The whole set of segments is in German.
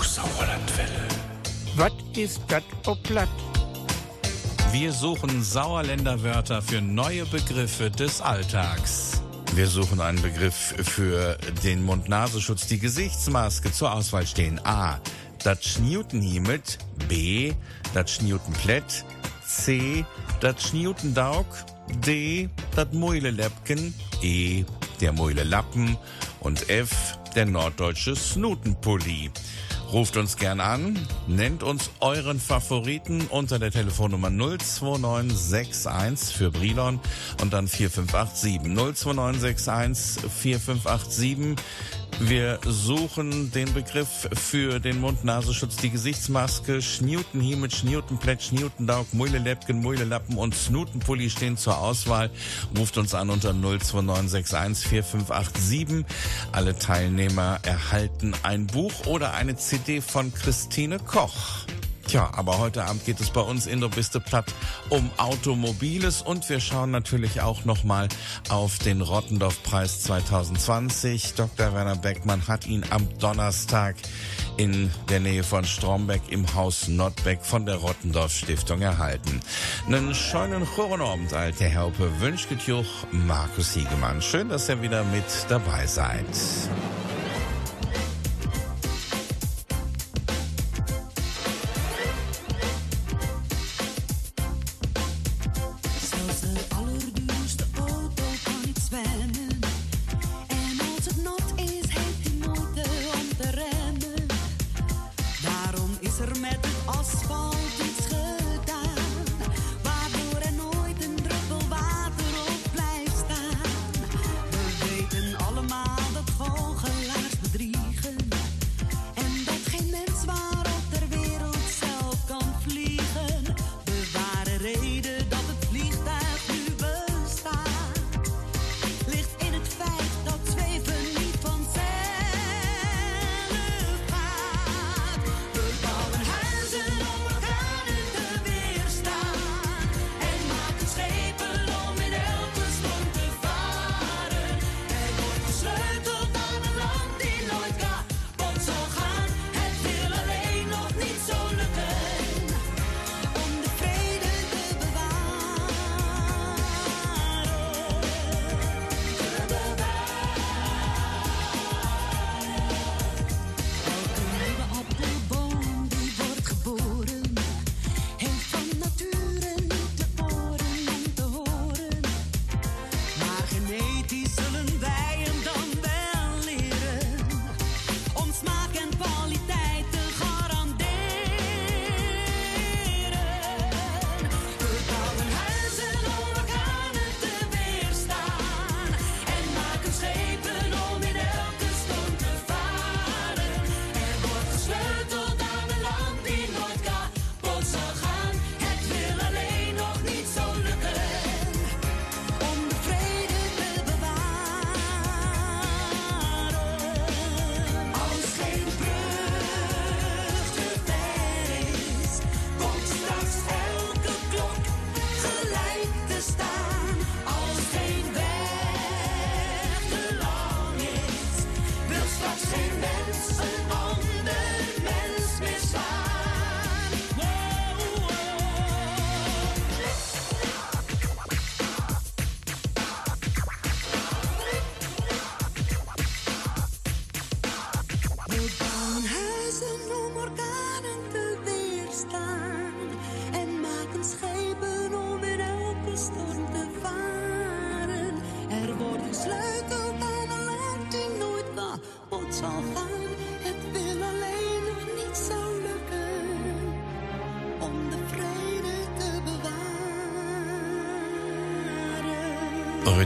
Hochsauerlandwelle. Was ist das Platt? Wir suchen Sauerländer Wörter für neue Begriffe des Alltags. Wir suchen einen Begriff für den Mund-Nasenschutz, die Gesichtsmaske. Zur Auswahl stehen A. Das Schniutenhiemet. B. Das Schniutenplätt. C. Das Schniutendaug. D. Das Muileläppken. E. Der Muilelappen. Und F. Der norddeutsche Snutenpulli. Ruft uns gern an, nennt uns euren Favoriten unter der Telefonnummer 02961 für Brilon und dann 4587. 02961 4587. Wir suchen den Begriff für den Mund-Nasenschutz, die Gesichtsmaske. Schniutenhiemet, Schniutenplätt, Schniutendaug, Muileläppken, Muilelappen und Snutenpulli stehen zur Auswahl. Ruft uns an unter 02961 4587. Alle Teilnehmer erhalten ein Buch oder eine CD von Christine Koch. Tja, aber heute Abend geht es bei uns in der Biste Platt um Automobiles und wir schauen natürlich auch nochmal auf den Rottendorf-Preis 2020. Dr. Werner Beckmann hat ihn am Donnerstag in der Nähe von Strombeck im Haus Nordbeck von der Rottendorf Stiftung erhalten. Einen schönen Chorenabend, alte Herpe, wünscht Markus Hiegemann. Schön, dass ihr wieder mit dabei seid.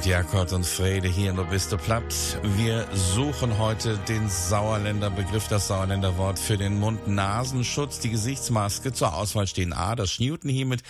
Rüd Jakob und Frede hier in der Biste Platt. Wir suchen heute den Sauerländer Begriff, das Sauerländer Wort für den Mund-Nasenschutz, die Gesichtsmaske. Zur Auswahl stehen A, das Schniutenhiemet,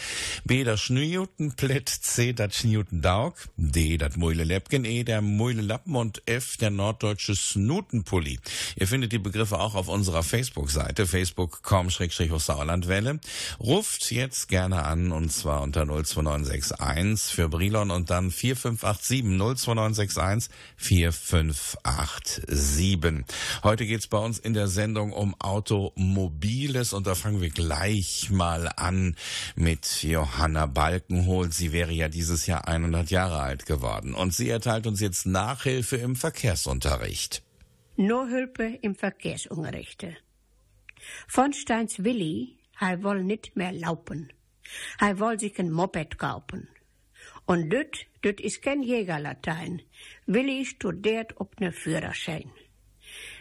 B, das Schniutenplätt, C, das Schniutendaug, D, das Muileläppken, E, der Muilelappen und F, der norddeutsche Snutenpulli. Ihr findet die Begriffe auch auf unserer Facebook-Seite, facebook.com-sauerlandwelle. Ruft jetzt gerne an und zwar unter 02961 für Brilon und dann 45 4587 02961 4587. Heute geht's bei uns in der Sendung um Automobiles und da fangen wir gleich mal an mit Johanna Balkenhol. Sie wäre ja dieses Jahr 100 Jahre alt geworden und sie erteilt uns jetzt Nachhilfe im Verkehrsunterricht. Nachhilfe im Verkehrsunterricht. Von Steins Willi, er woll nicht mehr laufen. Er woll sich ein Moped kaufen. Und düt, düt is kein Jägerlatein. Willi studiert ob ne Führerschein.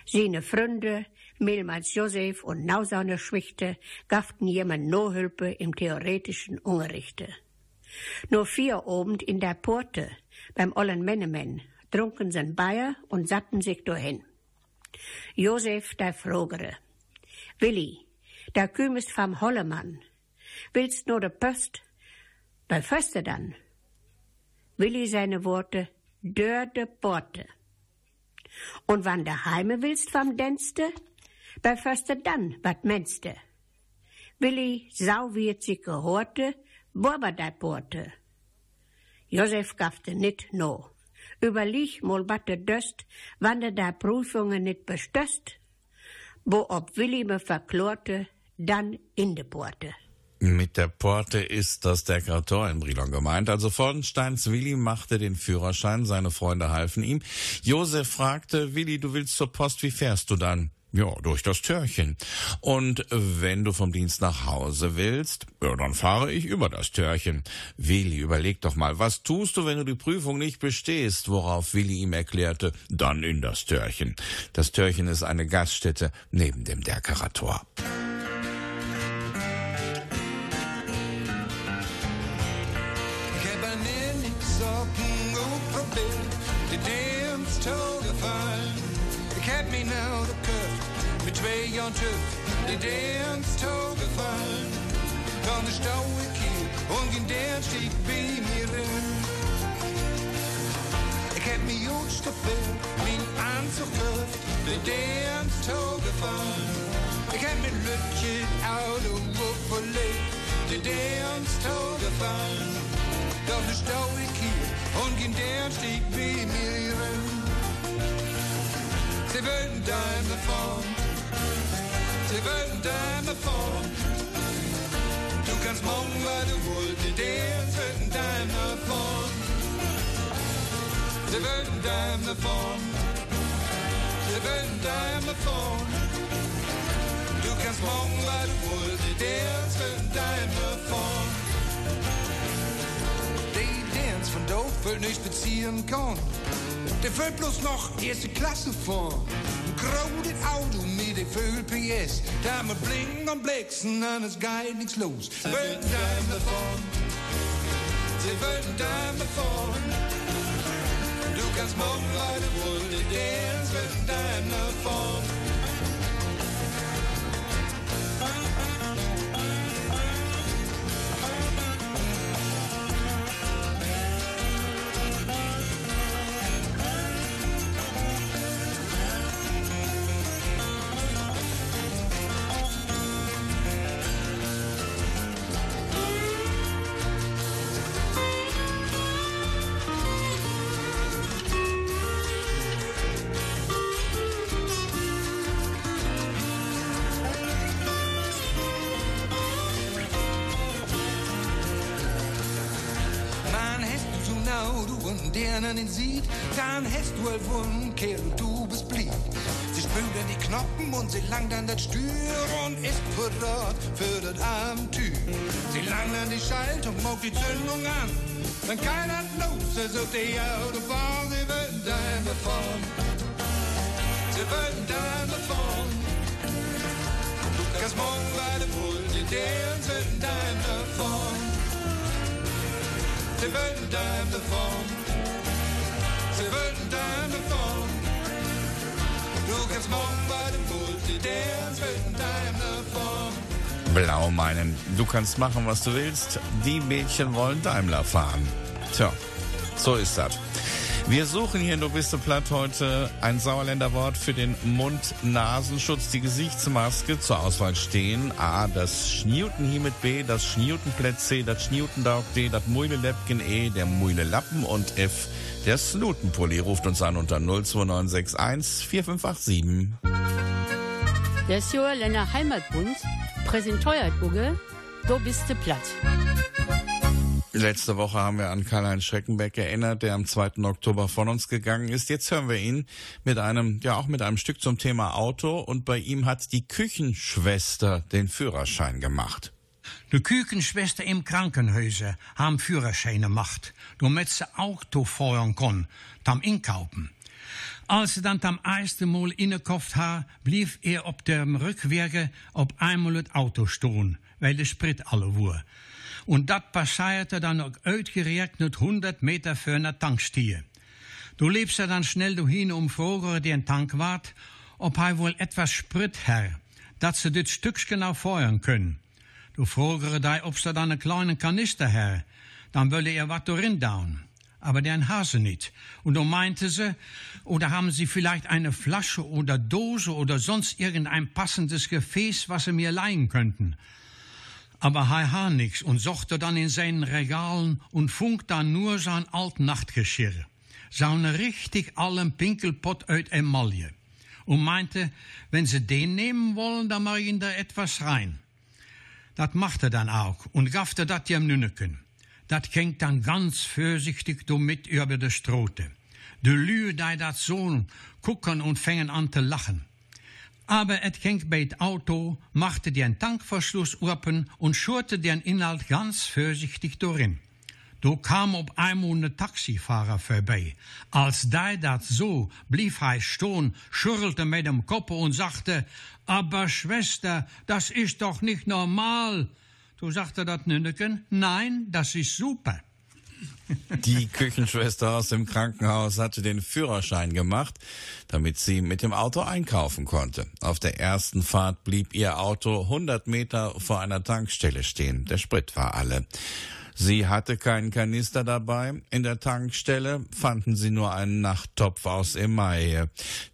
Seine Freunde, mehlmals Josef und seine Schwichte, gafften jemand Nohülpe im theoretischen Unterrichte. Nur vier obend in der Porte, beim ollen Mennemen, trunken sen Bayer und satten sich dahin. Josef, der frogere. Willi, der kümest vom Hollemann. Willst nur de Post? Bei Föste dann. Willi seine Worte, dör de Porte. Und wann de Heime willst vom Denste? Bei Föste dann, wat menste? Willi, sau wird sich gehorte, borber de Porte. Josef gaffte nit no. Überlieg mal batte döst, wann de da Prüfungen nit bestöst, wo ob Willi me verklorte, dann in de Porte. Mit der Porte ist das der Krator in Brilon gemeint. Also Vordensteins Willi machte den Führerschein, seine Freunde halfen ihm. Josef fragte, Willi, du willst zur Post, wie fährst du dann? Ja, durch das Türchen. Und wenn du vom Dienst nach Hause willst, ja, dann fahre ich über das Türchen. Willi, überleg doch mal, was tust du, wenn du die Prüfung nicht bestehst? Worauf Willi ihm erklärte, dann in das Türchen. Das Türchen ist eine Gaststätte neben dem Derkerator. De dance toegefallen. Dan stau ik hier, und in der steht bij mir in. Ik heb me goed gevoeld, mijn aanzug gehoord, de dance toegefallen. Ik heb mijn lutje oude woep verlegt, de dance toegefallen. Dan stau ik hier und in der steht bei mir rein. Sie würden Däume fahren, Däume fahren. Du kannst morgen, weil du wollt, die würden Däume fahren, sie würden Däume fahren. Du kannst morgen, weil du wollt, die würden Däume fahren. Die Dance von dort will nicht beziehen kann. Der will bloß noch erste Klasse fahren. Ein graues Auto mit dem Vögel PS. Da mit Blinken und Blitzen, dann ist geil nichts los. Wollten Dämme fahren. Sie wollten Dämme fahren. Du kannst morgen weiter wohl die Dance wollten Dämme fahren. Man und der nicht sieht, dann hast du wohl Wund, Kerl, du bist blieb. Sie spült an die Knochen und sie langt an das Stür und ist bereit für das Abenteuer. Sie langt an die Schaltung, mag die Zündung an. Wenn keiner los ist auf die Autobahn, sie würden Dämme fahren. Sie würden Dämme fahren. Du kannst morgen weiter wohl, die deren würden Dämme fahren. Sie würden Dämme fahren. Der würden Dämme fahren. Blau meinen, du kannst machen, was du willst. Die Mädchen wollen Daimler fahren. Tja, so ist das. Wir suchen hier in Du bist du platt heute ein Sauerländer Wort für den Mund-Nasenschutz, die Gesichtsmaske. Zur Auswahl stehen A, das Schniuten mit B, das Schniutenplätt C, das Schniutendaug D, das Muile-Läppchen E, der Muile-Lappen und F, der Snutenpulli. Ruft uns an unter 02961 4587. Der Sauerländer Heimatbund präsentiert Uge, Du bist du platt. Letzte Woche haben wir an Karl-Heinz Schreckenbeck erinnert, der am 2. Oktober von uns gegangen ist. Jetzt hören wir ihn mit einem, ja auch mit einem Stück zum Thema Auto und bei ihm hat die Küchenschwester den Führerschein gemacht. Die Küchenschwester im Krankenhäuser haben Führerschein gemacht, damit sie Auto fahren kann, tam Inkaufen. Als sie dann am ersten Mal innekauft ha, blieb er op dem Rückwege op einmal het Auto stehen, weil der Sprit alle war. Und dat passierte dann auch uitgerekend 100 Meter für eine Tankstelle. Du lebst er dann schnell hin um Vroger den Tank wart, ob hij wohl etwas Sprit her, dat ze dit Stücks genau feuern können. Du fragere dei, ob ze dann einen kleinen Kanister her, dann wolle er wat dorin down. Aber den Hase nicht. Und dann meinte sie, oder haben sie vielleicht eine Flasche oder Dose oder sonst irgendein passendes Gefäß, was sie mir leihen könnten. Aber hij ha nix und suchte dann in seinen Regalen und funkt dann nur sein alt Nachtgeschirr. Sa'n richtig allen Pinkelpott uit Emaille. Und meinte, wenn sie den nehmen wollen, dann mach ich ihn da etwas rein. Dat machte dann auch und gaffte dat jem Nünneken. Dat ging dann ganz vorsichtig mit über de Strote. De Lü, die dat so gucken und fängen an zu lachen. Aber et ging bei het Auto, machte den Tankverschluss open und schurte den Inhalt ganz vorsichtig dorin. Du kam op einmal ne Taxifahrer vorbei. Als der dat so, blieb hij stehen, schurrelte mit dem Kopf und sagte, aber Schwester, das ist doch nicht normal. Du sagte dat Nünneken, nein, das ist super. Die Küchenschwester aus dem Krankenhaus hatte den Führerschein gemacht, damit sie mit dem Auto einkaufen konnte. Auf der ersten Fahrt blieb ihr Auto 100 Meter vor einer Tankstelle stehen. Der Sprit war alle. Sie hatte keinen Kanister dabei. In der Tankstelle fanden sie nur einen Nachttopf aus Emaille.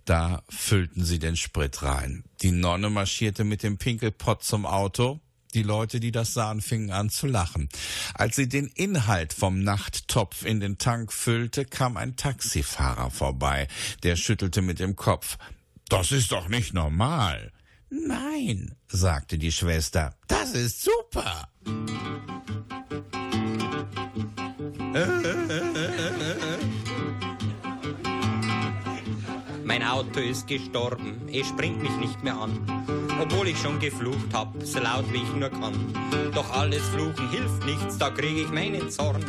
Da füllten sie den Sprit rein. Die Nonne marschierte mit dem Pinkelpott zum Auto. Die Leute, die das sahen, fingen an zu lachen. Als sie den Inhalt vom Nachttopf in den Tank füllte, kam ein Taxifahrer vorbei. Der schüttelte mit dem Kopf. Das ist doch nicht normal. Nein, sagte die Schwester, das ist super. Auto ist gestorben, es springt mich nicht mehr an. Obwohl ich schon geflucht hab, so laut wie ich nur kann. Doch alles Fluchen hilft nichts, da krieg ich meinen Zorn.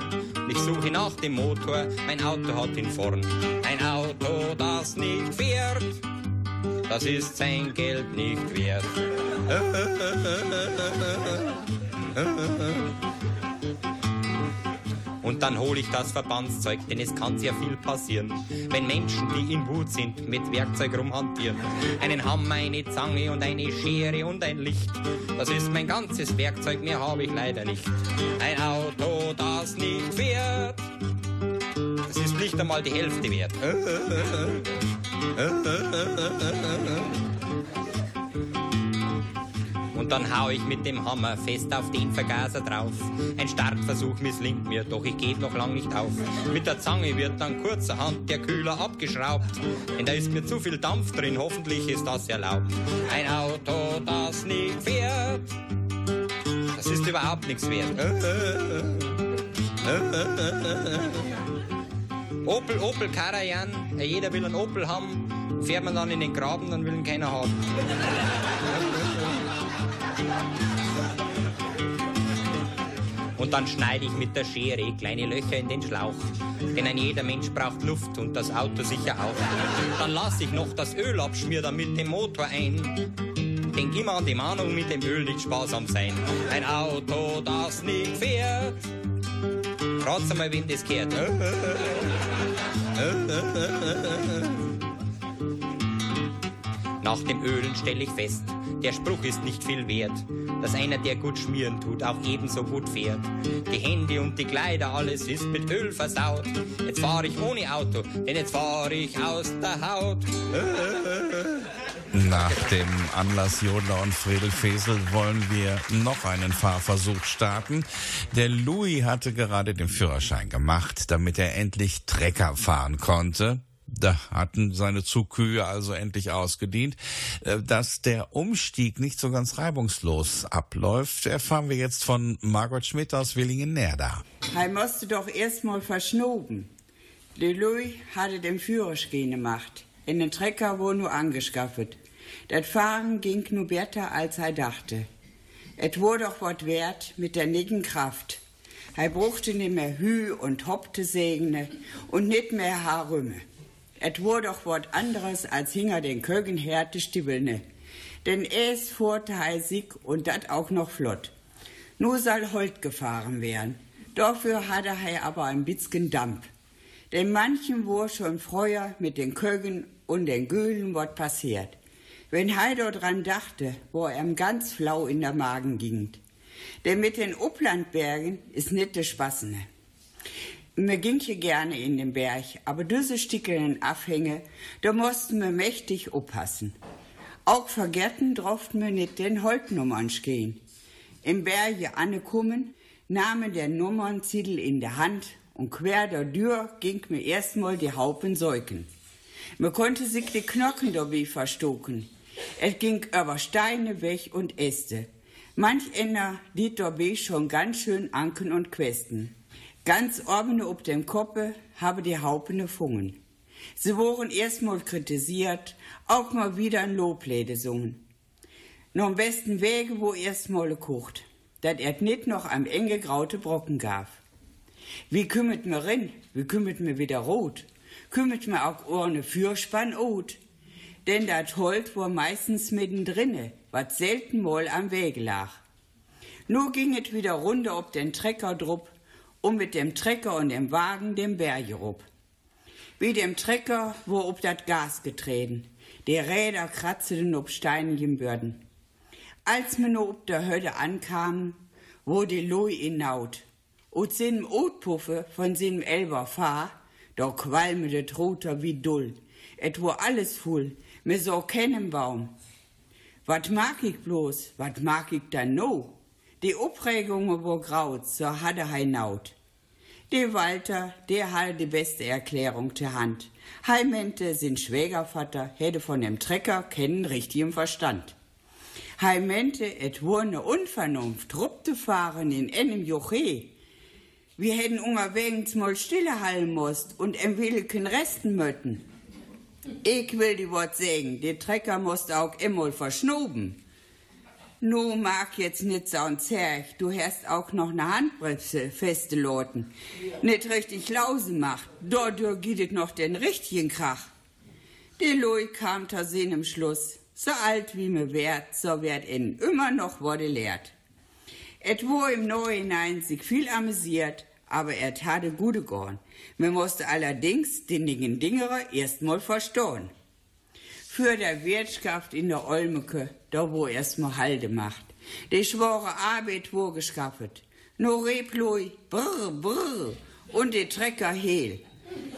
Ich suche nach dem Motor, mein Auto hat ihn vorn. Ein Auto, das nicht fährt, das ist sein Geld nicht wert. Und dann hol ich das Verbandszeug, denn es kann sehr viel passieren, wenn Menschen, die in Wut sind, mit Werkzeug rumhantieren. Einen Hammer, eine Zange und eine Schere und ein Licht. Das ist mein ganzes Werkzeug, mehr habe ich leider nicht. Ein Auto, das nicht fährt, das ist nicht einmal die Hälfte wert. Dann hau ich mit dem Hammer fest auf den Vergaser drauf. Ein Startversuch misslingt mir, doch ich geht noch lang nicht auf. Mit der Zange wird dann kurzerhand der Kühler abgeschraubt. Denn da ist mir zu viel Dampf drin, hoffentlich ist das erlaubt. Ein Auto, das nicht fährt, das ist überhaupt nichts wert. Opel, Opel Karajan, jeder will einen Opel haben. Fährt man dann in den Graben, dann will ihn keiner haben. Und dann schneide ich mit der Schere kleine Löcher in den Schlauch. Denn ein jeder Mensch braucht Luft und das Auto sicher auch. Dann lasse ich noch das Öl abschmieren dann mit dem Motor ein. Denk immer an die Mahnung, mit dem Öl nicht sparsam sein. Ein Auto, das nicht fährt. Rat's einmal, wenn das kehrt. Nach dem Ölen stelle ich fest, der Spruch ist nicht viel wert, dass einer, der gut schmieren tut, auch ebenso gut fährt. Die Hände und die Kleider, alles ist mit Öl versaut. Jetzt fahre ich ohne Auto, denn jetzt fahre ich aus der Haut. Nach dem Anlass Jodler und Friedel Fesel wollen wir noch einen Fahrversuch starten. Der Louis hatte gerade den Führerschein gemacht, damit er endlich Trecker fahren konnte. Da hatten seine Zugkühe also endlich ausgedient. Äh, dass der Umstieg nicht so ganz reibungslos abläuft, erfahren wir jetzt von Margot Schmidt aus Willingen-Nerda. Er musste doch erst mal verschnoben. Der Louis hatte den Führerschein gemacht. In den Trecker wurde nur angeschafft. Das Fahren ging nur besser, als er dachte. Et wurde doch wat wert mit der nigen Kraft. Er bruchte nicht mehr Hü und Hopte segne und nicht mehr Haarrümme. Et wurde doch wat anderes als hinger den Kögen härte Stiebelne. Denn es fuhrte heisig und dat auch noch flott. Nur soll Holt gefahren werden. Dafür hatte er aber ein bisschen Dampf. Denn manchen war schon früher mit den Kögen und den Gülen wat passiert. Wenn Heido dran dachte, wo er ihm ganz flau in der Magen ging. Denn mit den Uplandbergen ist das Spaßene. Mir ging hier gerne in den Berg, aber diese stickelen Abhänge, da mussten wir mächtig aufpassen. Auch vergessen durften wir nicht den Holtnummern gehen. Im Berge angekommen, nahmen der Nummernzettel in der Hand und quer der Tür ging mir erstmal die Haupen säugen. Man konnte sich die Knochen dabei verstocken. Es ging über Steine weg und Äste. Manch einer liet dabei schon ganz schön Anken und Questen. Ganz oben ob dem Koppe habe die Haupene fungen. Sie wurden erstmal kritisiert, auch mal wieder ein Loblede sungen. Nur am besten Wege, wo erstmal gekocht, dat er nicht noch am enge graute Brocken gab. Wie kümmert mir rin, wie kümmert mir wieder rot, kümmert mir auch ohne Fürspann ot denn dat Holz war meistens mittendrinne, wat selten mal am Wege lag. Nu ging es wieder runter ob den Trecker drup und mit dem Trecker und dem Wagen dem Berge rup. Wie dem Trecker wo ob dat Gas getreten, die Räder kratzten ob steinigen Bürden. Als mir no ob der Hölle ankamen, wo die Loi in Naut, und sin Otpuffe von sin Elber fahr, da qualmete Roter wie Dull, et wo alles voll, mir so kennen Baum. Wat mag ich bloß, wat mag ich dann no? Die Aufregung wo graut, so hatte hei naut. Der Walter, der hatte die beste Erklärung zur Hand. Heimente sind Schwägervater, hätte von dem Trecker kennen richtigen Verstand. Heimente et wurne Unvernunft, ruppte fahren in einem Joche. Wir hätten unterwegs mal stille hallen musst und em Willeken resten mötten. Ich will die Wort sagen, der Trecker musst auch immer verschnoben. Nu mag jetzt nicht so Zerch, du hast auch noch ne Handbremse festgeloten. Nicht richtig Lause macht, dort geht es noch den richtigen Krach. Der Louis kam ta sehen im Schluss, so alt wie mir wert, so werd ihn immer noch wurde lehrt. Et wo im Neuhinein sich viel amüsiert, aber er tate gute Gorn. Man musste allerdings den Dingen Dingerer erstmal verstohlen. Für der Wirtschaft in der Olmeke, da wo erstmal Halde macht. Die schwore Arbeit wo geschaffet. No Reploi, brr, brr, und die Trecker hehl.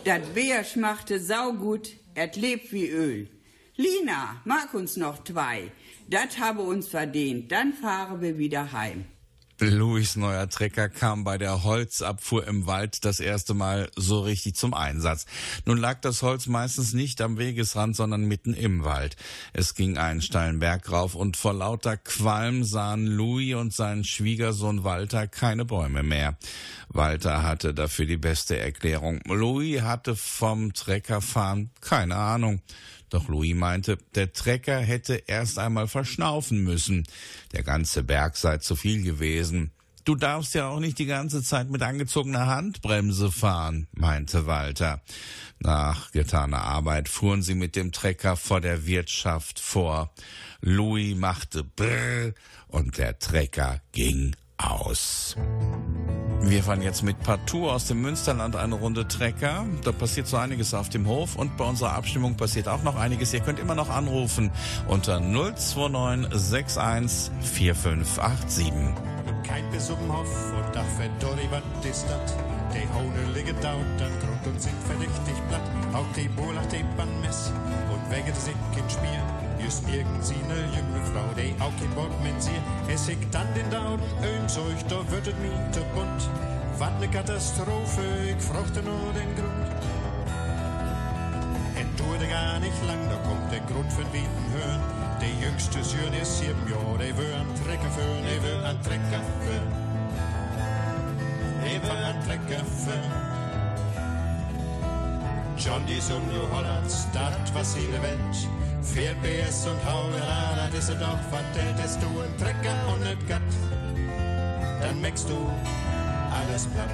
Dat Bär schmachte saugut, et lebt wie Öl. Lina, mag uns noch zwei. Dat habe uns verdient, dann fahren wir wieder heim. Louis neuer Trecker kam bei der Holzabfuhr im Wald das erste Mal so richtig zum Einsatz. Nun lag das Holz meistens nicht am Wegesrand, sondern mitten im Wald. Es ging einen steilen Berg rauf und vor lauter Qualm sahen Louis und sein Schwiegersohn Walter keine Bäume mehr. Walter hatte dafür die beste Erklärung. Louis hatte vom Treckerfahren keine Ahnung. Doch Louis meinte, der Trecker hätte erst einmal verschnaufen müssen. Der ganze Berg sei zu viel gewesen. Du darfst ja auch nicht die ganze Zeit mit angezogener Handbremse fahren, meinte Walter. Nach getaner Arbeit fuhren sie mit dem Trecker vor der Wirtschaft vor. Louis machte Brrr und der Trecker ging aus. Wir fahren jetzt mit Partout aus dem Münsterland eine Runde Trecker. Da passiert so einiges auf dem Hof und bei unserer Abstimmung passiert auch noch einiges. Ihr könnt immer noch anrufen unter 029 61 4587. Kein bis Hof und Dach verdorri, wat ist dat? Die Haune liegen da und dann Grund und sind verdächtig platt. Auch die Bolach, die Mess und wegen kein Spiel. Just irgend sine jüngere Frau, die auch kein Wort mit sie. Es hickt dann den Dauden, öm Zeug, da wird es mir zu bunt. Wat ne Katastrophe, ich fruchte nur den Grund. Es dauert gar nicht lang, da kommt der Grund von Wieten hören. Der jüngste Söhn ist sieben Jahre, der will an Trecker führen, der will an Trecker führen. Der will an Trecker führen. John, die Sonne New Hollands, dat was ihre Welt. Fährt BS und Haulerada, das ist doch vertellt, dass du ein Trecker und nicht Gatt. Dann merkst du alles platt.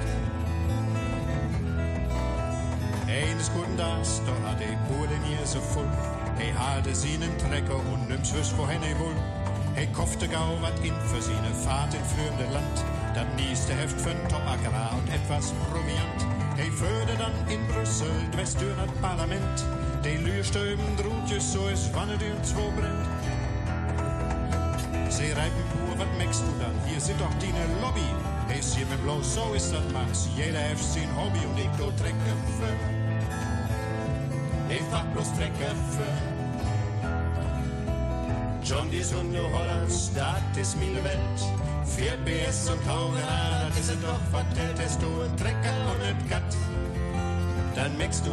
Eines guten Tags, da hat die Bude nie so voll. Hey, hatte sie einen Trecker und nimm's wohin er wohl. Hey, kaufte gau wat in für sie ne Fahrt in fremde Land. Dann nächste Heft für'n Top-Agrar und etwas Proviant. Hey, föde dann in Brüssel, Westür das Parlament. Lürstöben drutjes so ist, wann es reiben pur, wat merkst du dann? Hier sind doch die ne Lobby. Mit bloß so ist das Max. Jeder hat sein Hobby und ich do Trecker für. Ich fahr bloß Trecker für. John, die Sonne Hollands, dat ist meine Welt. Vier BS und Taugera, dat ist es doch vertellt, dass du ein Trecker und ein Gatt. Dann merkst du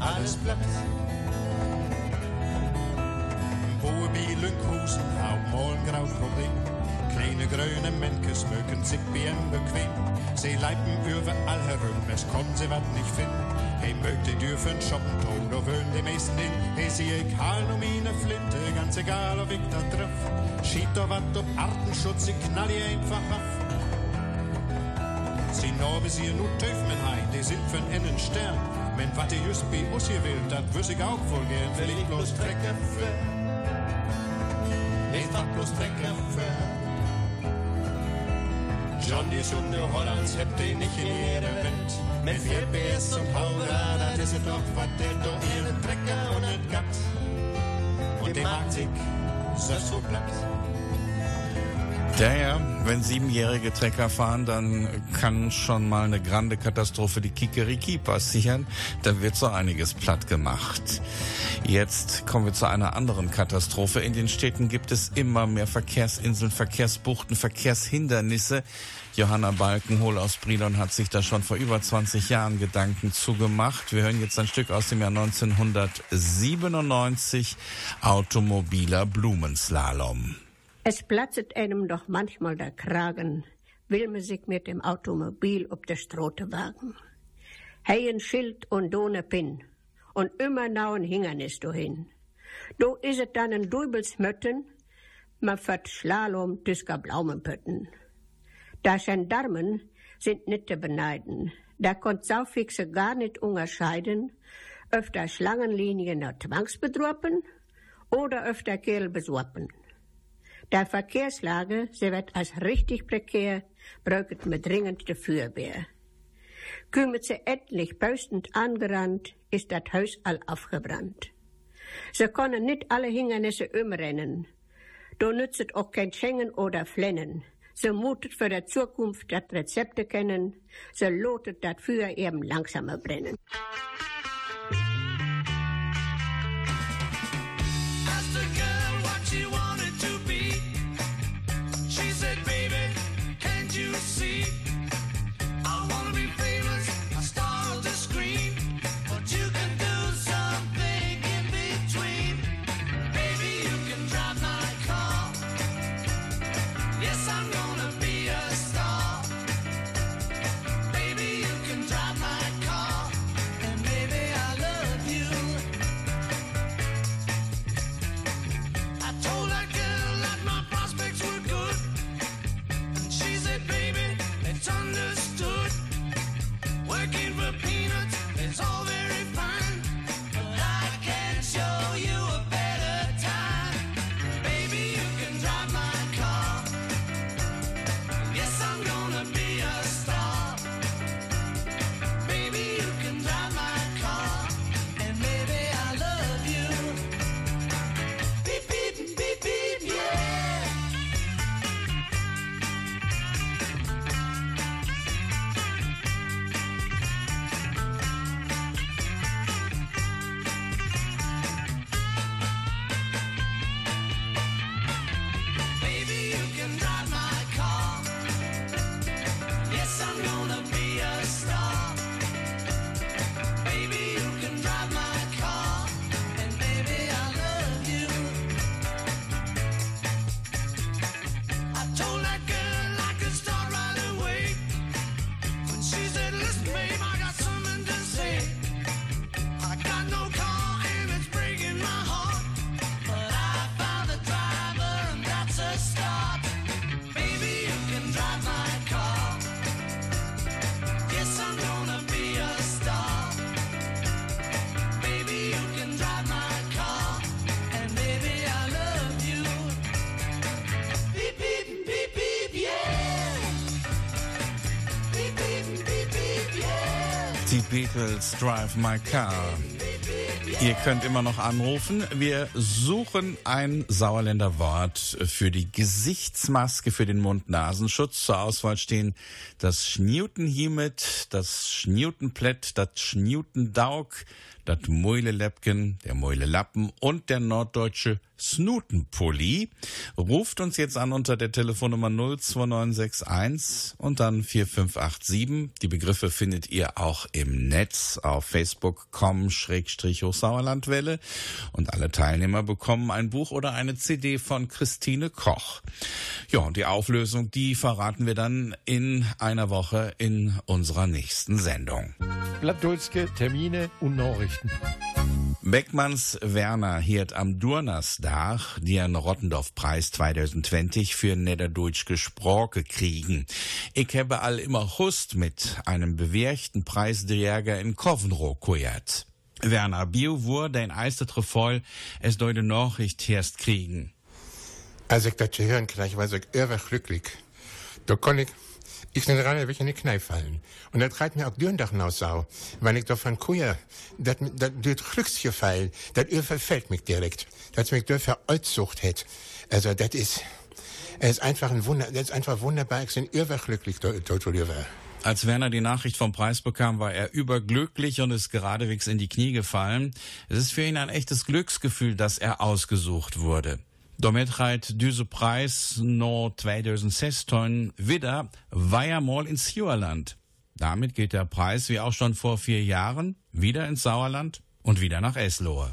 alles platt. Boe hou mooi een groot probleem. Kleine grüne Menschen mögen sich bien bequem. Sie leiben überall herum, es kommen sie wat nicht finden. Hey, mögt ihr dürfen shoppen, Tod wollen die meisten hin. Hey, sie ich hal um meine Flinte, ganz egal, ob ich da treff. Schiebt doch wat ob Artenschutz, ich knall ihr einfach auf. Sie nur bis ihr nur Töfmen hein, die sind von innen Stern. Men wat ihr just bei uns hier will, dat wüs ich auch voll gern, will ich bloß Trecker für. Ich fach bloß Trecker für. John, die Sunde Hollands, hebt ihr nicht in jeder Welt. Mit vier PS und Haura, dat is het doch, wat der do ihren Trecker und et Gatt. Und mag sich so so platt. Ja, ja, wenn siebenjährige Trecker fahren, dann kann schon mal eine grande Katastrophe die Kikeriki passieren. Da wird so einiges platt gemacht. Jetzt kommen wir zu einer anderen Katastrophe. In den Städten gibt es immer mehr Verkehrsinseln, Verkehrsbuchten, Verkehrshindernisse. Johanna Balkenhol aus Brilon hat sich da schon vor über 20 Jahren Gedanken zugemacht. Wir hören jetzt ein Stück aus dem Jahr 1997, Automobiler Blumenslalom. Es platzet einem doch manchmal der Kragen, will man sich mit dem Automobil ob der Strote wagen. Hei ein Schild und do ne Pin und immer nau ein Hindernis dohin. Do is het dann ein Dubelsmötten, ma fährt Slalom tüsker Blaumenpötten. Da Gendarmen sind nicht zu beneiden, da konnt Saufixe gar nicht unterscheiden, öfter Schlangenlinien nach Zwangsbedroppen oder öfter Kerl besorpen. Der Verkehrslage, sie wird als richtig prekär, braucht mit dringend de Feuerwehr. Kümmert sie endlich böstend angerannt, ist das Haus all aufgebrannt. Sie können nicht alle Hindernisse umrennen. Da nützt auch kein Schengen oder Flennen. Sie mutet für die Zukunft das Rezepte kennen. Sie lotet das Feuer eben langsamer brennen. Beatles Drive My Car. Ihr könnt immer noch anrufen. Wir suchen ein Sauerländer Wort für die Gesichtsmaske für den Mund-Nasenschutz. Zur Auswahl stehen das Schniutenhiemet, das Schniutenplätt, das Schniutendaug, das Mäuleläppchen, der Mäulelappen und der norddeutsche Snutenpulli. Ruft uns jetzt an unter der Telefonnummer 02961 und dann 4587. Die Begriffe findet ihr auch im Netz auf facebook.com-hochsauerlandwelle und alle Teilnehmer bekommen ein Buch oder eine CD von Christine Koch. Ja, und die Auflösung, die verraten wir dann in einer Woche in unserer nächsten Sendung. Blattdulske, Termine und Nachrichten. Beckmanns Werner hiert am Durnersdag den Rottendorf-Preis 2020 für Niederdeutsch gesprochen kriegen. Ich habe all immer Hust mit einem bewährten Preisträger in Kovenro gehört. Werner Bio wurde ein eistet voll, es deute Nachricht erst kriegen. Als dat te hören kreeg, was ik erg glücklich. Da kon ik, ich bin gerade wirklich in die Kneipe fallen. Und das reiht mir auch Dürndach aus sau, weil ich davon kuja, das, das, das Glücksgefühl, das überfällt mich direkt. Das mich dafür Altsucht hat. Also, das ist, es ist einfach ein Wunder, das ist einfach wunderbar. Ich bin überglücklich, Toto Löwer. Als Werner die Nachricht vom Preis bekam, war er überglücklich und ist geradewegs in die Knie gefallen. Es ist für ihn ein echtes Glücksgefühl, dass er ausgesucht wurde. Damit reiht diese Preis no 2016 wieder weiermal ins Sauerland. Damit geht der Preis, wie auch schon vor vier Jahren, wieder ins Sauerland und wieder nach Eslohe.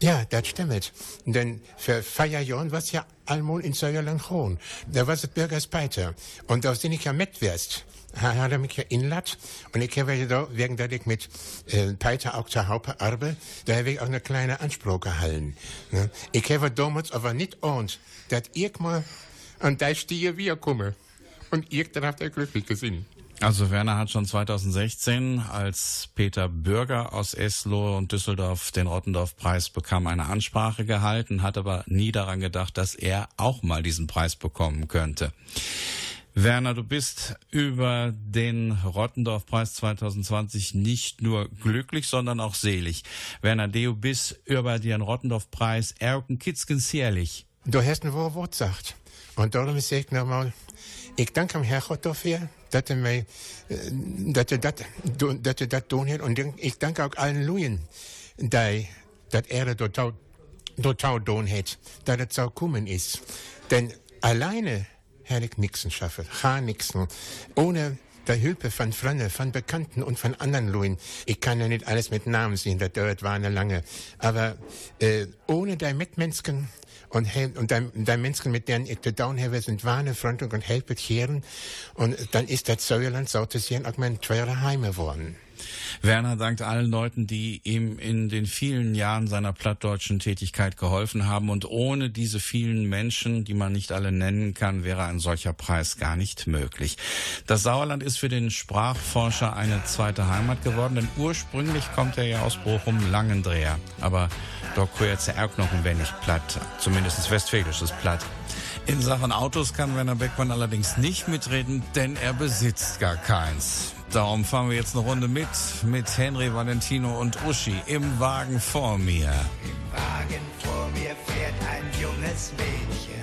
Ja, das stimmt. Denn für vier Jahren war's ja einmal in Sauerland schon. Da war es Bürgers Peiter. Und da sind ich ja mitwärst. Ha, hat mich ja inlat. Und ich habe ja da, wegen dass ich mit äh, Peiter auch zur Haupt arbe, da habe ich auch eine kleine Anspruch gehalten. Ne? Ich habe damals aber nicht ahnt, dass ich mal an der Stiege wiederkomme. Und ich darauf der glücklich gesehen. Also Werner hat schon 2016, als Peter Bürger aus Eslohe und Düsseldorf den Rottendorf-Preis bekam, eine Ansprache gehalten, hat aber nie daran gedacht, dass er auch mal diesen Preis bekommen könnte. Werner, du bist über den Rottendorf-Preis 2020 nicht nur glücklich, sondern auch selig. Werner, du bist über den Rottendorf-Preis Erken Kitzkens ehrlich. Du hast ein Wort gesagt. Und darum sage ich nochmal, ich danke dem Herrgott dafür, dass er mir, äh, dass er das, dass er das tun hat. Und ich danke auch allen die, dass er das total, tun hat, dass es so gekommen ist. Denn alleine hätte ich nichts schaffen, gar nichts. Ohne der Hilfe von Freunden, von Bekannten und von anderen Leuten. Ich kann ja nicht alles mit Namen sehen, das dauert war eine lange. Aber äh, ohne die Mitmenschen und, und die, die Menschen, mit denen ich zu tun habe, sind wahre Freunde und helfen hier. Und dann ist das Säuerland so zu sehen auch mein teure Heim geworden. Werner dankt allen Leuten, die ihm in den vielen Jahren seiner plattdeutschen Tätigkeit geholfen haben. Und ohne diese vielen Menschen, die man nicht alle nennen kann, wäre ein solcher Preis gar nicht möglich. Das Sauerland ist für den Sprachforscher eine zweite Heimat geworden, denn ursprünglich kommt er ja aus Bochum Langendreher. Aber dort gehört er auch noch ein wenig platt, zumindest westfälisches Platt. In Sachen Autos kann Werner Beckmann allerdings nicht mitreden, denn er besitzt gar keins. Darum fahren wir jetzt eine Runde mit, mit Henry, Valentino und Uschi im Wagen vor mir. Wagen vor mir fährt ein junges Mädchen.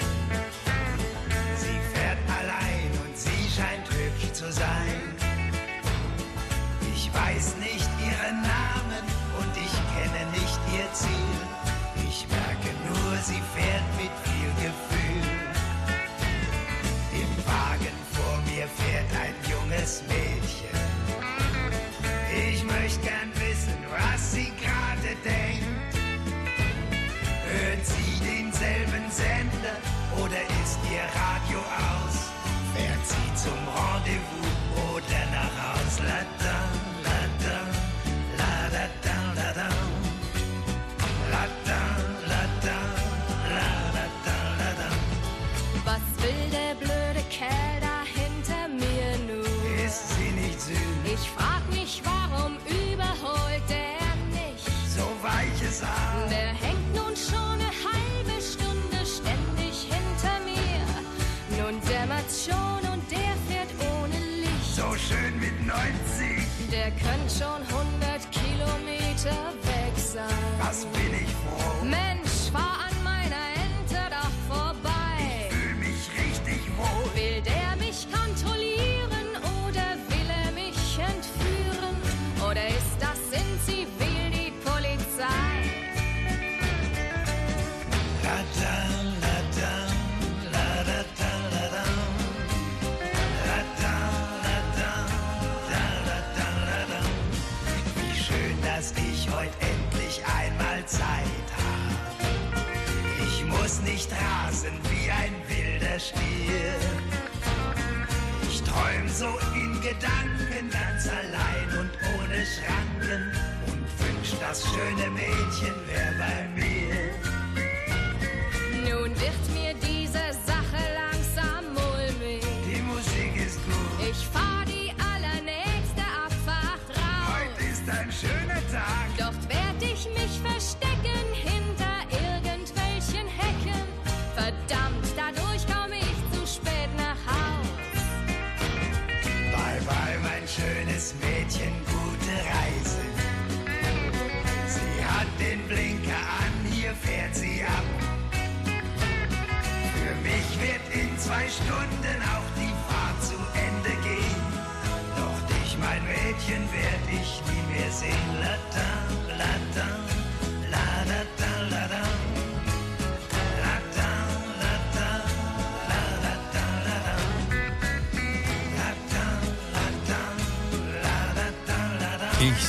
Sie fährt allein und sie scheint hübsch zu sein. Ich weiß nicht ihren Namen und ich kenne nicht ihr Ziel. Ich merke nur, sie fährt mit viel Gefühl. Im Wagen vor mir fährt ein junges Mädchen. Ich möchte gern wissen, was sie gerade denkt.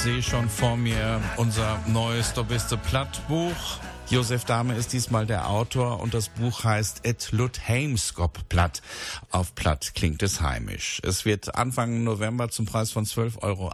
Sehe schon vor mir unser neues Dobiste Platt-Buch. Josef Dahme ist diesmal der Autor und das Buch heißt Et Lut Heimskop Platt. Auf Platt klingt es heimisch. Es wird Anfang November zum Preis von 12,80 Euro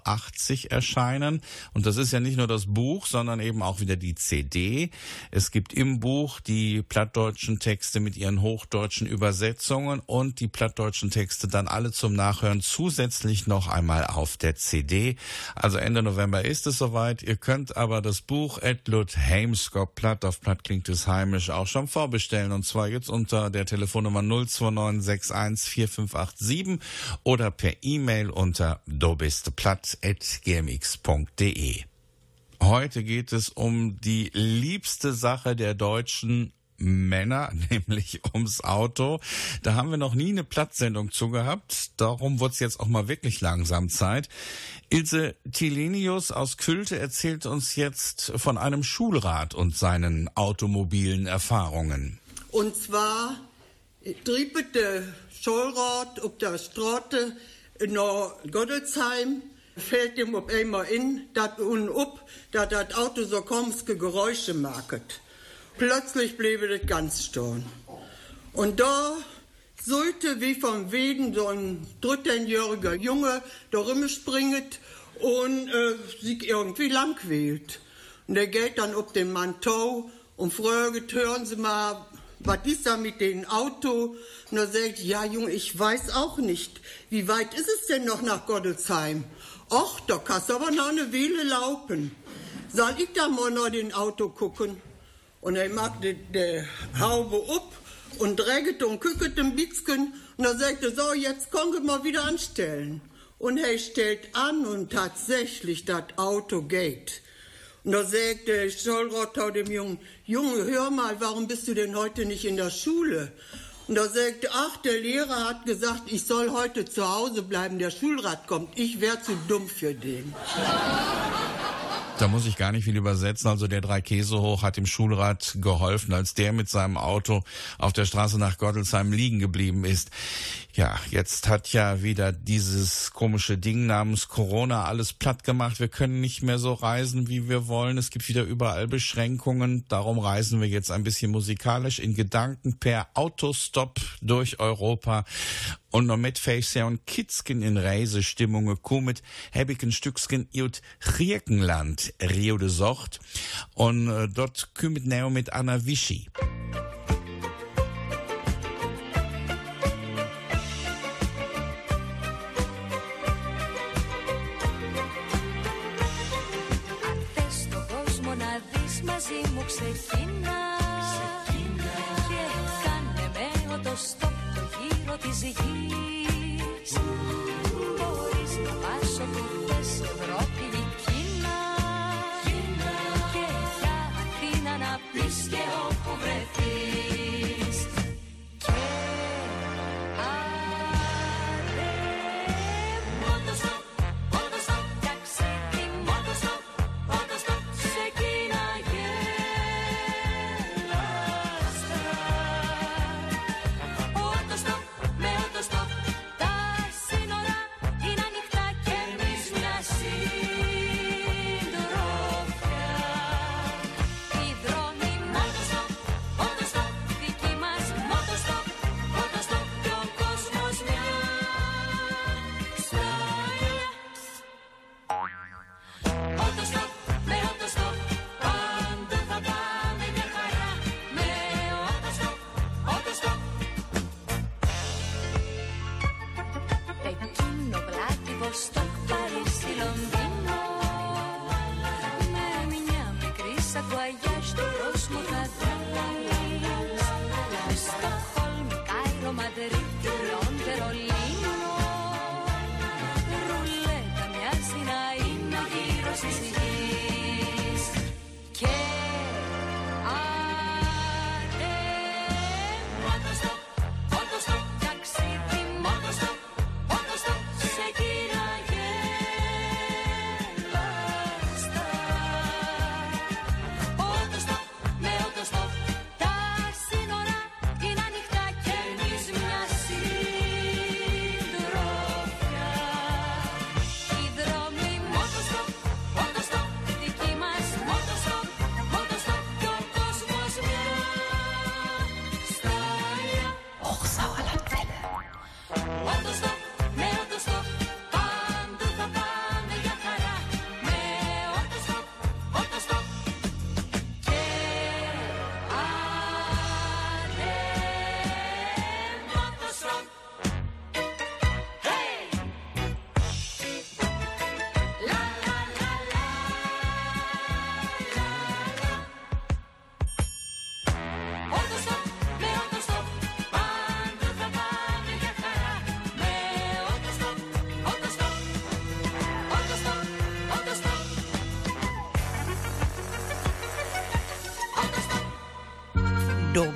erscheinen. Und das ist ja nicht nur das Buch, sondern eben auch wieder die CD. Es gibt im Buch die plattdeutschen Texte mit ihren hochdeutschen Übersetzungen und die plattdeutschen Texte dann alle zum Nachhören zusätzlich noch einmal auf der CD. Also Ende November ist es soweit. Ihr könnt aber das Buch Et Lut Heimskop Platt auf Platt klingt es heimisch auch schon vorbestellen. Und zwar jetzt unter der Telefonnummer 029614587 oder per E-Mail unter dobistplatt.gmx.de. Heute geht es um die liebste Sache der Deutschen Männer, nämlich ums Auto. Da haben wir noch nie eine Platzsendung zu gehabt. Darum wird es jetzt auch mal wirklich langsam Zeit. Ilse Tilenius aus Külte erzählt uns jetzt von einem Schulrat und seinen automobilen Erfahrungen. Und zwar trieb der Schulrat auf der Straße nach Gottelsheim, fällt ihm auf einmal in, dat und up, dass das Auto so komische Geräusche macht. Plötzlich blieb das ganz stehen. Und da sollte wie vom Weden so ein 13-jähriger Junge da rumspringet und äh, sich irgendwie lang wählt. Und der geht dann auf den Manteau und fragt, hören Sie mal, was ist da mit dem Auto? Und er sagt, ja Junge, ich weiß auch nicht. Wie weit ist es denn noch nach Gottelsheim? Och, da kannst du aber noch eine Weile laufen. Soll ich da mal noch den Auto gucken? Und er macht die, Haube ab und trägt und guckt ein bisschen. Und er sagte, so, jetzt können wir mal wieder anstellen. Und er stellt an und tatsächlich, das Auto geht. Und da sagt der Schulrat dem Jungen, Junge, hör mal, warum bist du denn heute nicht in der Schule? Und da sagte, ach, der Lehrer hat gesagt, ich soll heute zu Hause bleiben, der Schulrat kommt. Ich wäre zu dumm für den. Da muss ich gar nicht viel übersetzen. Also der drei Käse hoch hat dem Schulrat geholfen, als der mit seinem Auto auf der Straße nach Gottelsheim liegen geblieben ist. Ja, jetzt hat ja wieder dieses komische Ding namens Corona alles platt gemacht. Wir können nicht mehr so reisen, wie wir wollen. Es gibt wieder überall Beschränkungen. Darum reisen wir jetzt ein bisschen musikalisch in Gedanken per Autostop durch Europa. Und noch mit Face und Kidsken in Reisestimmungen kommen, heb ich ein Stückchen ut Griechenland, Rio de Socht. Und äh, dort kommt Neo mit Anna Vichy.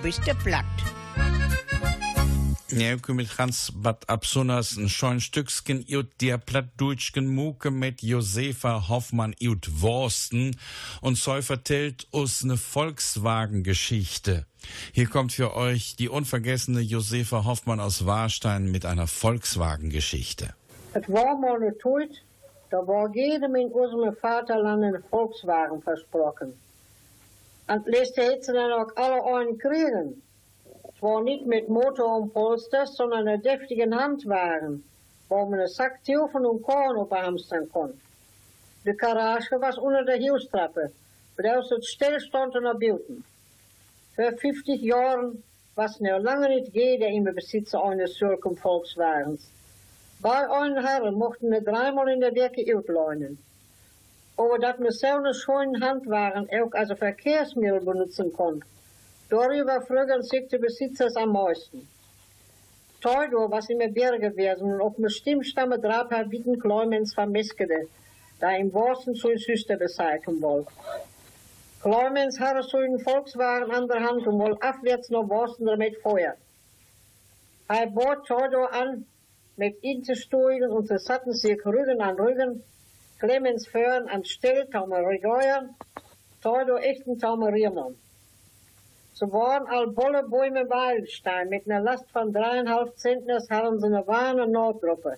Bist der Platt. Njevke mit Hans Bad Absunas ein scheun Stücksken ut der Plattdeutschken Muke mit Josefa Hoffmann ut Worsten und so vertellt uns ne Volkswagen-Geschichte. Hier kommt für euch die unvergessene Josefa Hoffmann aus Warstein mit einer Volkswagen-Geschichte. Het war mal eine Zeit, da war jedem in unserem Vaterland ein Volkswagen versprochen. Und lässt hätte sie dann auch alle einen kriegen. Es war nicht mit Motor und Polster, sondern ein deftigen Handwagen, wo man einen Sack Tiefen und Korn ophamstern konnte. De garage was unter der Hilfstrappe, bedaus het stilstond naar buiten. Voor 50 Jahren was noch lange nicht jeder im Besitz eines solchen Volkswagens. Bei einen Herren mochten wir dreimal in der Decke uitleunen. Aber dat wir so einen schönen Handwagen auch als Verkehrsmittel benutzen konnten, darüber frügen sich die Besitzers am meisten. Teudo was in der Berge gewesen und Stimmstamme drauf hat Witten Kleumens vermeskede, da im Borsten zu Süster bezeichnen wollte. Kleumens hatte so einen Volkswagen an der Hand und wollte abwärts nach Borsten damit feuern. Er bot Teudo an, mit ihm zu steigen und sie satten sich Rücken an Rücken, Clemens Föhren an Still, Taumer Regeuer, Teudo echten Taumer Riermann. So waren all bolle Bäume Weilstein mit einer Last von dreieinhalb Zentners haben sie eine warme Notgruppe.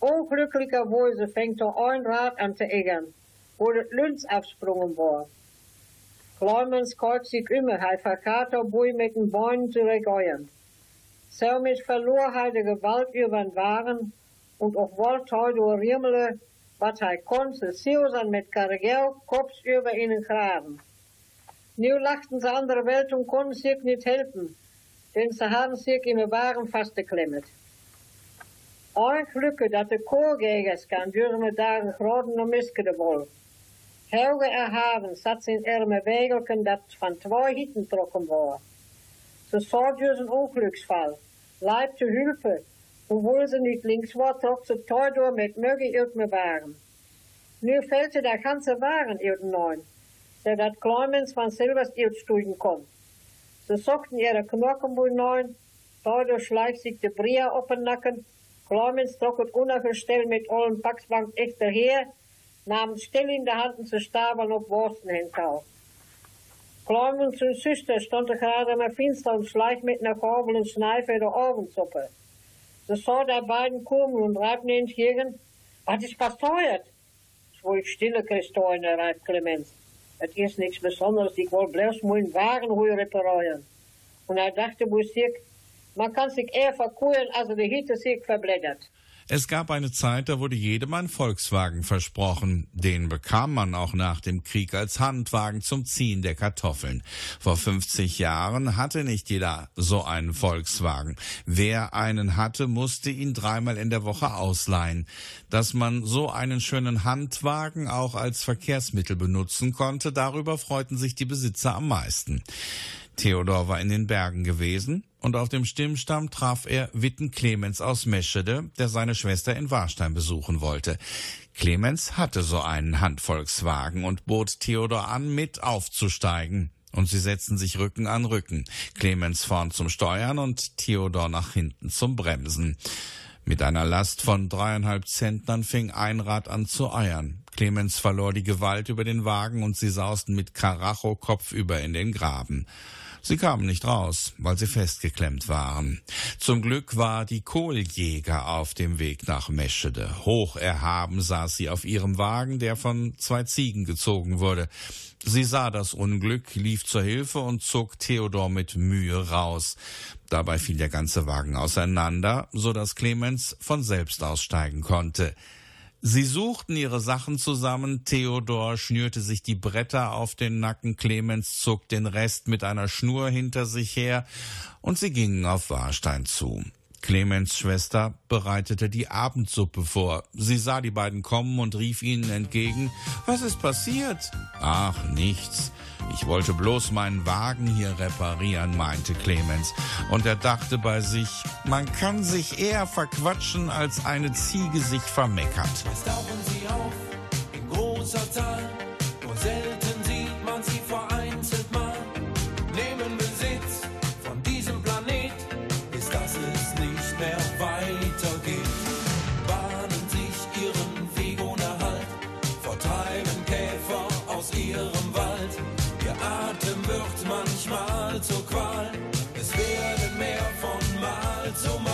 Unglücklicherweise fängt er ein Rad an zu eggern, wo das Lünz absprungen war. Clemens kalt sich immer, hij verkehrt der Bui mit den Beinen zu regeuern. Somit verlor hij de Gewalt über den Waren und auch wollte hij door Riemele, wat hij kon, ze zielsen met Kargel kops über ihnen graben. Nu lachten ze andere Welt und konnten sich nicht helfen, denn sie haben sich im Waren fastgeklemmt. Ein Glücke, dat de koorgegers kan duurde dagen groten nog miskede wol. Helge erhaben zat zijn arme wegelken dat van twee hitten trokken war. Ze dus een ongeluksval, leib te hulpe, obwohl ze niet links war, trok ze teuer door met möge irgende waren. Nu fällt ze der ganze Waren irgendein, der dat Clemens van Silvers uitstuigen kon. Ze zochten ihre Knochenboel neun, teuer schleicht sich de Bria op den Nacken, Clemens trok het unaverstell mit allen Paxbank echter her, nahm still in de handen zu stabeln op Worsten hentau. Clemens und Süster stonden gerade am Fenster und schleicht mit einer Korbel und Schneife der Augensuppe. Sah der beiden kommen und reibten entgegen, was ist passiert? Es wohl stille Christoine, reibt Clemens. Het is niks Besonderes, ich wollte bloß meinen Wagen ruhig reparieren. Und er dachte bei sich, man kann sich eher verkuren, als die Hitte sich verblättert. Es gab eine Zeit, da wurde jedem ein Volkswagen versprochen. Den bekam man auch nach dem Krieg als Handwagen zum Ziehen der Kartoffeln. Vor 50 Jahren hatte nicht jeder so einen Volkswagen. Wer einen hatte, musste ihn dreimal in der Woche ausleihen. Dass man so einen schönen Handwagen auch als Verkehrsmittel benutzen konnte, darüber freuten sich die Besitzer am meisten. Theodor war in den Bergen gewesen und auf dem Stimmstamm traf er Witten Clemens aus Meschede, der seine Schwester in Warstein besuchen wollte. Clemens hatte so einen Handvolkswagen und bot Theodor an, mit aufzusteigen. Und sie setzten sich Rücken an Rücken. Clemens vorn zum Steuern und Theodor nach hinten zum Bremsen. Mit einer Last von dreieinhalb Zentnern fing ein Rad an zu eiern. Clemens verlor die Gewalt über den Wagen und sie sausten mit Karacho kopfüber in den Graben. Sie kamen nicht raus, weil sie festgeklemmt waren. Zum Glück war die Kohljäger auf dem Weg nach Meschede. Hoch erhaben saß sie auf ihrem Wagen, der von zwei Ziegen gezogen wurde. Sie sah das Unglück, lief zur Hilfe und zog Theodor mit Mühe raus. Dabei fiel der ganze Wagen auseinander, so dass Clemens von selbst aussteigen konnte. Sie suchten ihre Sachen zusammen, Theodor schnürte sich die Bretter auf den Nacken, Clemens zog den Rest mit einer Schnur hinter sich her, und sie gingen auf Warstein zu. Clemens Schwester bereitete die Abendsuppe vor. Sie sah die beiden kommen und rief ihnen entgegen, was ist passiert? Ach, nichts. Ich wollte bloß meinen Wagen hier reparieren, meinte Clemens. Und er dachte bei sich, man kann sich eher verquatschen, als eine Ziege sich vermeckert. Meist tauchen sie auf in großer Zahl, nur selten Mal zu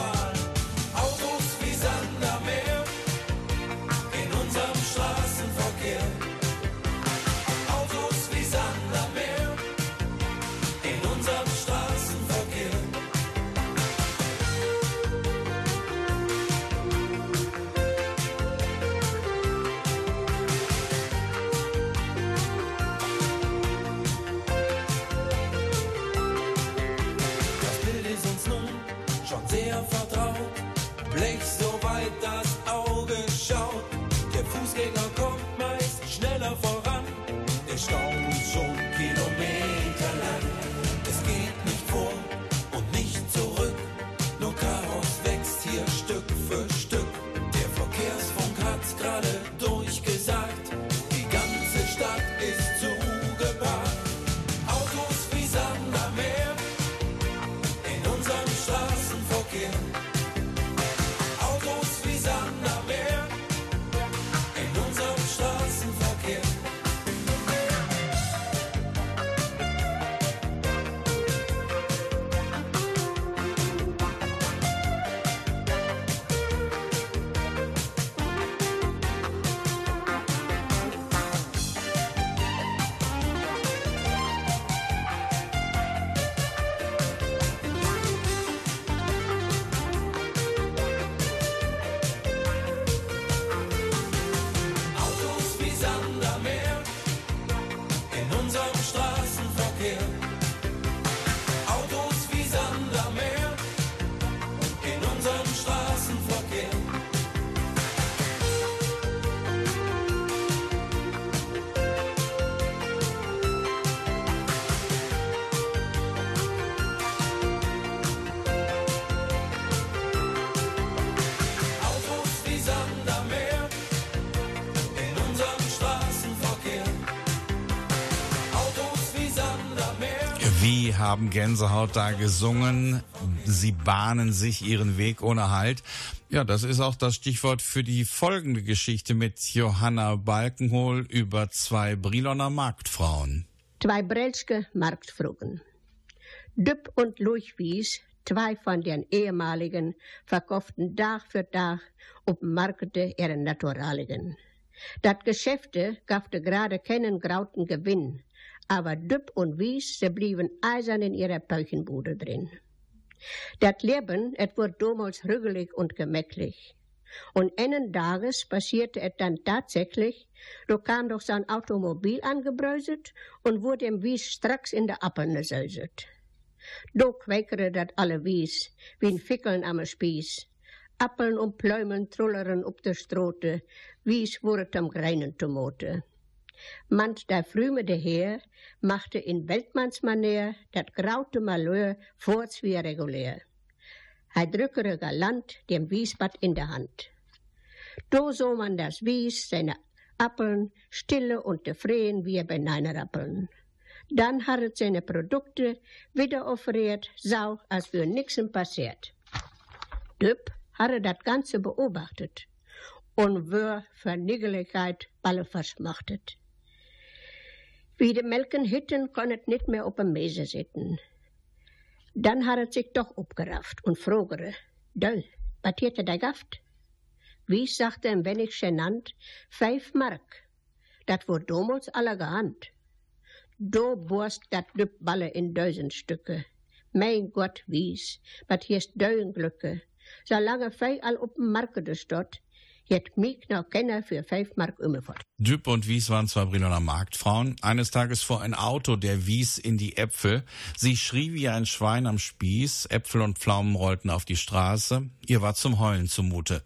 haben Gänsehaut da gesungen? Sie bahnen sich ihren Weg ohne Halt. Ja, das ist auch das Stichwort für die folgende Geschichte mit Johanna Balkenhol über zwei Briloner Marktfrauen. Zwei Brelske Marktfrauen. Düpp und Luchwies, zwei von den ehemaligen, verkauften Tag für Tag dem Markte ihre Naturaligen. Dat Geschäfte gaffte gerade keinen grauten Gewinn, aber Düpp und Wies, sie blieben eisern in ihrer Pöchenbude drin. Dat Leben, et wurde damals rügelig und gemächlich. Und eines Tages passierte es dann tatsächlich, da kam doch sein Automobil angebröselt und wurde ihm Wies straks in der Appeln gesäuselt. Da quäkere dat alle Wies, wie ein Fickeln am Spieß. Appeln und Pleumen trulleren op de strote, Wies wurde am Greinen Tomote. Mand der frühmede Heer machte in Weltmannsmanier dat graute Malheur voorts wie regulär. Hij drückere galant dem Wiesbad in der Hand. Do so man das Wies, seine Appeln, stille und tevreden wie bei neiner Appeln. Dann hat het seine Produkte wieder offeriert, sau als für nixen passiert. Düpp hatte das Ganze beobachtet und wör Vernigeligkeit alle verschmachtet. Wie de Melken hitten, kon het nicht mehr op een Mese zitten. Dann hat het sich doch opgerafft und frogere, Döll, wat hätte der gaft? Wie sagte ein wenig genannt, vijf mark. Dat wordt damals allerhand. Do borst dat Düpp Balle in duizend Stücke. Mein Gott, wies, wat hierst Glücke. Solange vij al op een markete stot, het mich noch keiner für vijf mark umgefort. Düpp und Wies waren zwei Briloner Marktfrauen. Eines Tages fuhr ein Auto der Wies in die Äpfel. Sie schrie wie ein Schwein am Spieß. Äpfel und Pflaumen rollten auf die Straße. Ihr war zum Heulen zumute.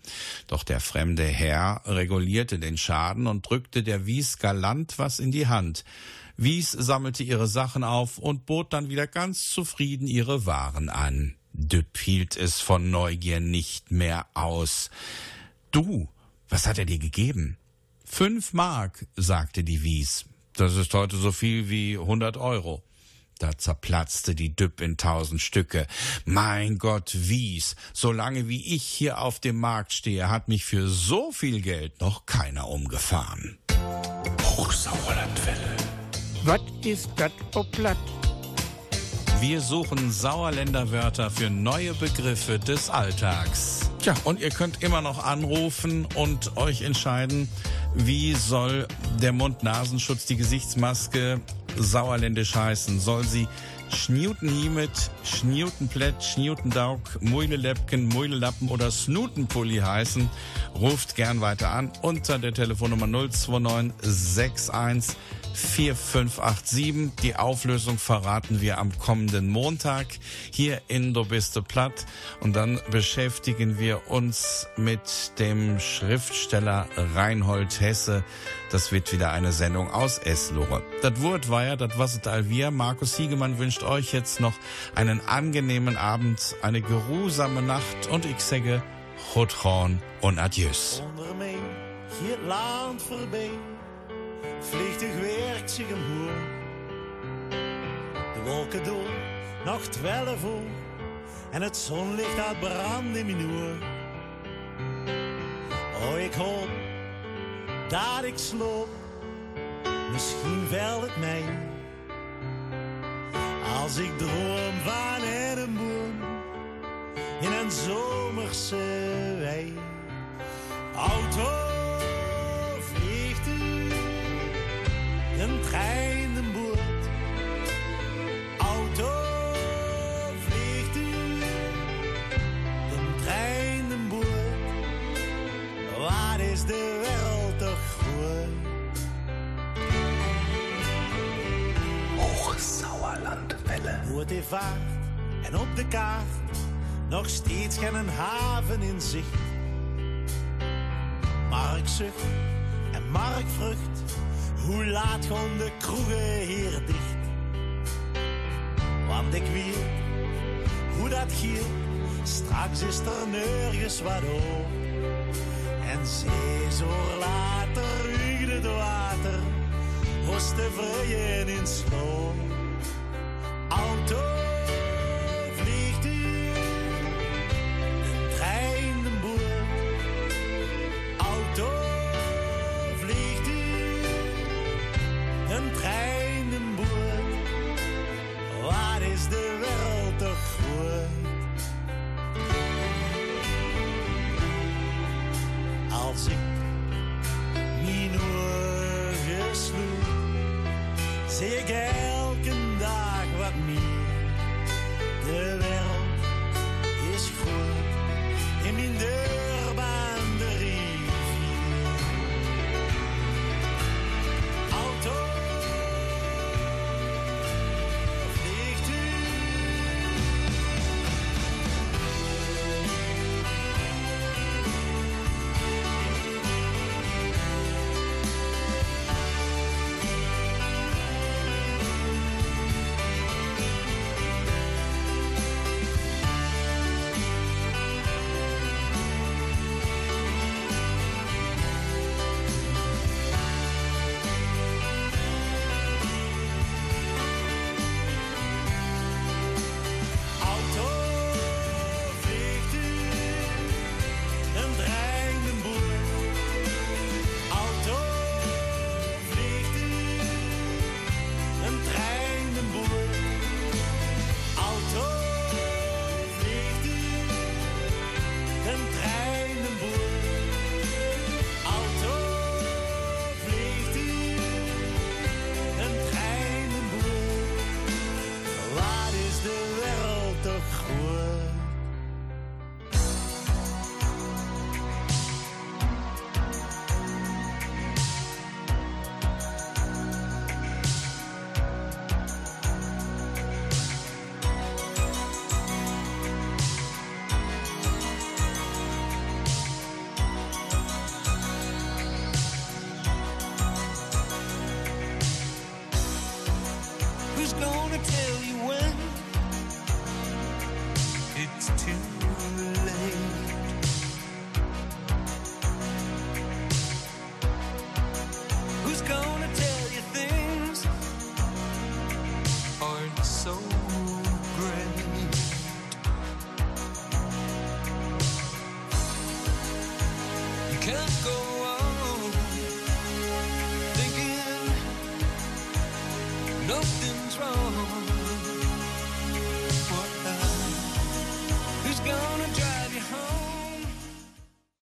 Doch der fremde Herr regulierte den Schaden und drückte der Wies galant was in die Hand. Wies sammelte ihre Sachen auf und bot dann wieder ganz zufrieden ihre Waren an. Düpp hielt es von Neugier nicht mehr aus. Du, was hat er dir gegeben? Fünf Mark, sagte die Wies. Das ist heute so viel wie hundert Euro. Da zerplatzte die Düpp in tausend Stücke. Mein Gott, Wies, solange wie ich hier auf dem Markt stehe, hat mich für so viel Geld noch keiner umgefahren. Hochsauerlandwelle. Was ist das Oblatt? Wir suchen Sauerländer Wörter für neue Begriffe des Alltags. Tja, und ihr könnt immer noch anrufen und euch entscheiden, wie soll der Mund-Nasenschutz, die Gesichtsmaske sauerländisch heißen? Soll sie Schniutenhiemet, Schniutenplätt, Schniutendaug, Muilelepken, Muilelappen oder Snutenpulli heißen? Ruft gern weiter an unter der Telefonnummer 029 61 4587. Die Auflösung verraten wir am kommenden Montag hier in Do Biste Platt. Und dann beschäftigen wir uns mit dem Schriftsteller Reinhold Hesse. Das wird wieder eine Sendung aus Eslohe. Das Wort war ja, das was all wir. Markus Hiegemann wünscht euch jetzt noch einen angenehmen Abend, eine geruhsame Nacht und ich sage Hotron und Adieus. Onder hier land voorbij. Vliegtuig werkt zich omhoog. De wolken door, nog twaalf uur. En het zonlicht gaat brand in mijn oor. Oh, ik hoop dat ik sloop. Misschien wel het mij. Als ik droom van een boom in een zomerse wei. Auto een trein een boord. Auto vliegt u, een boord. Waar is de wereld toch groot? Hochsauerlandwelle. Hoe het vaart en op de kaart nog steeds geen haven in zicht. Mark zucht en Mark vrucht, hoe laat gaan de kroegen hier dicht? Want ik weet hoe dat giet, straks is er nergens wat op. En zes uur later uigt het water, was te vrijen in sloom. Auto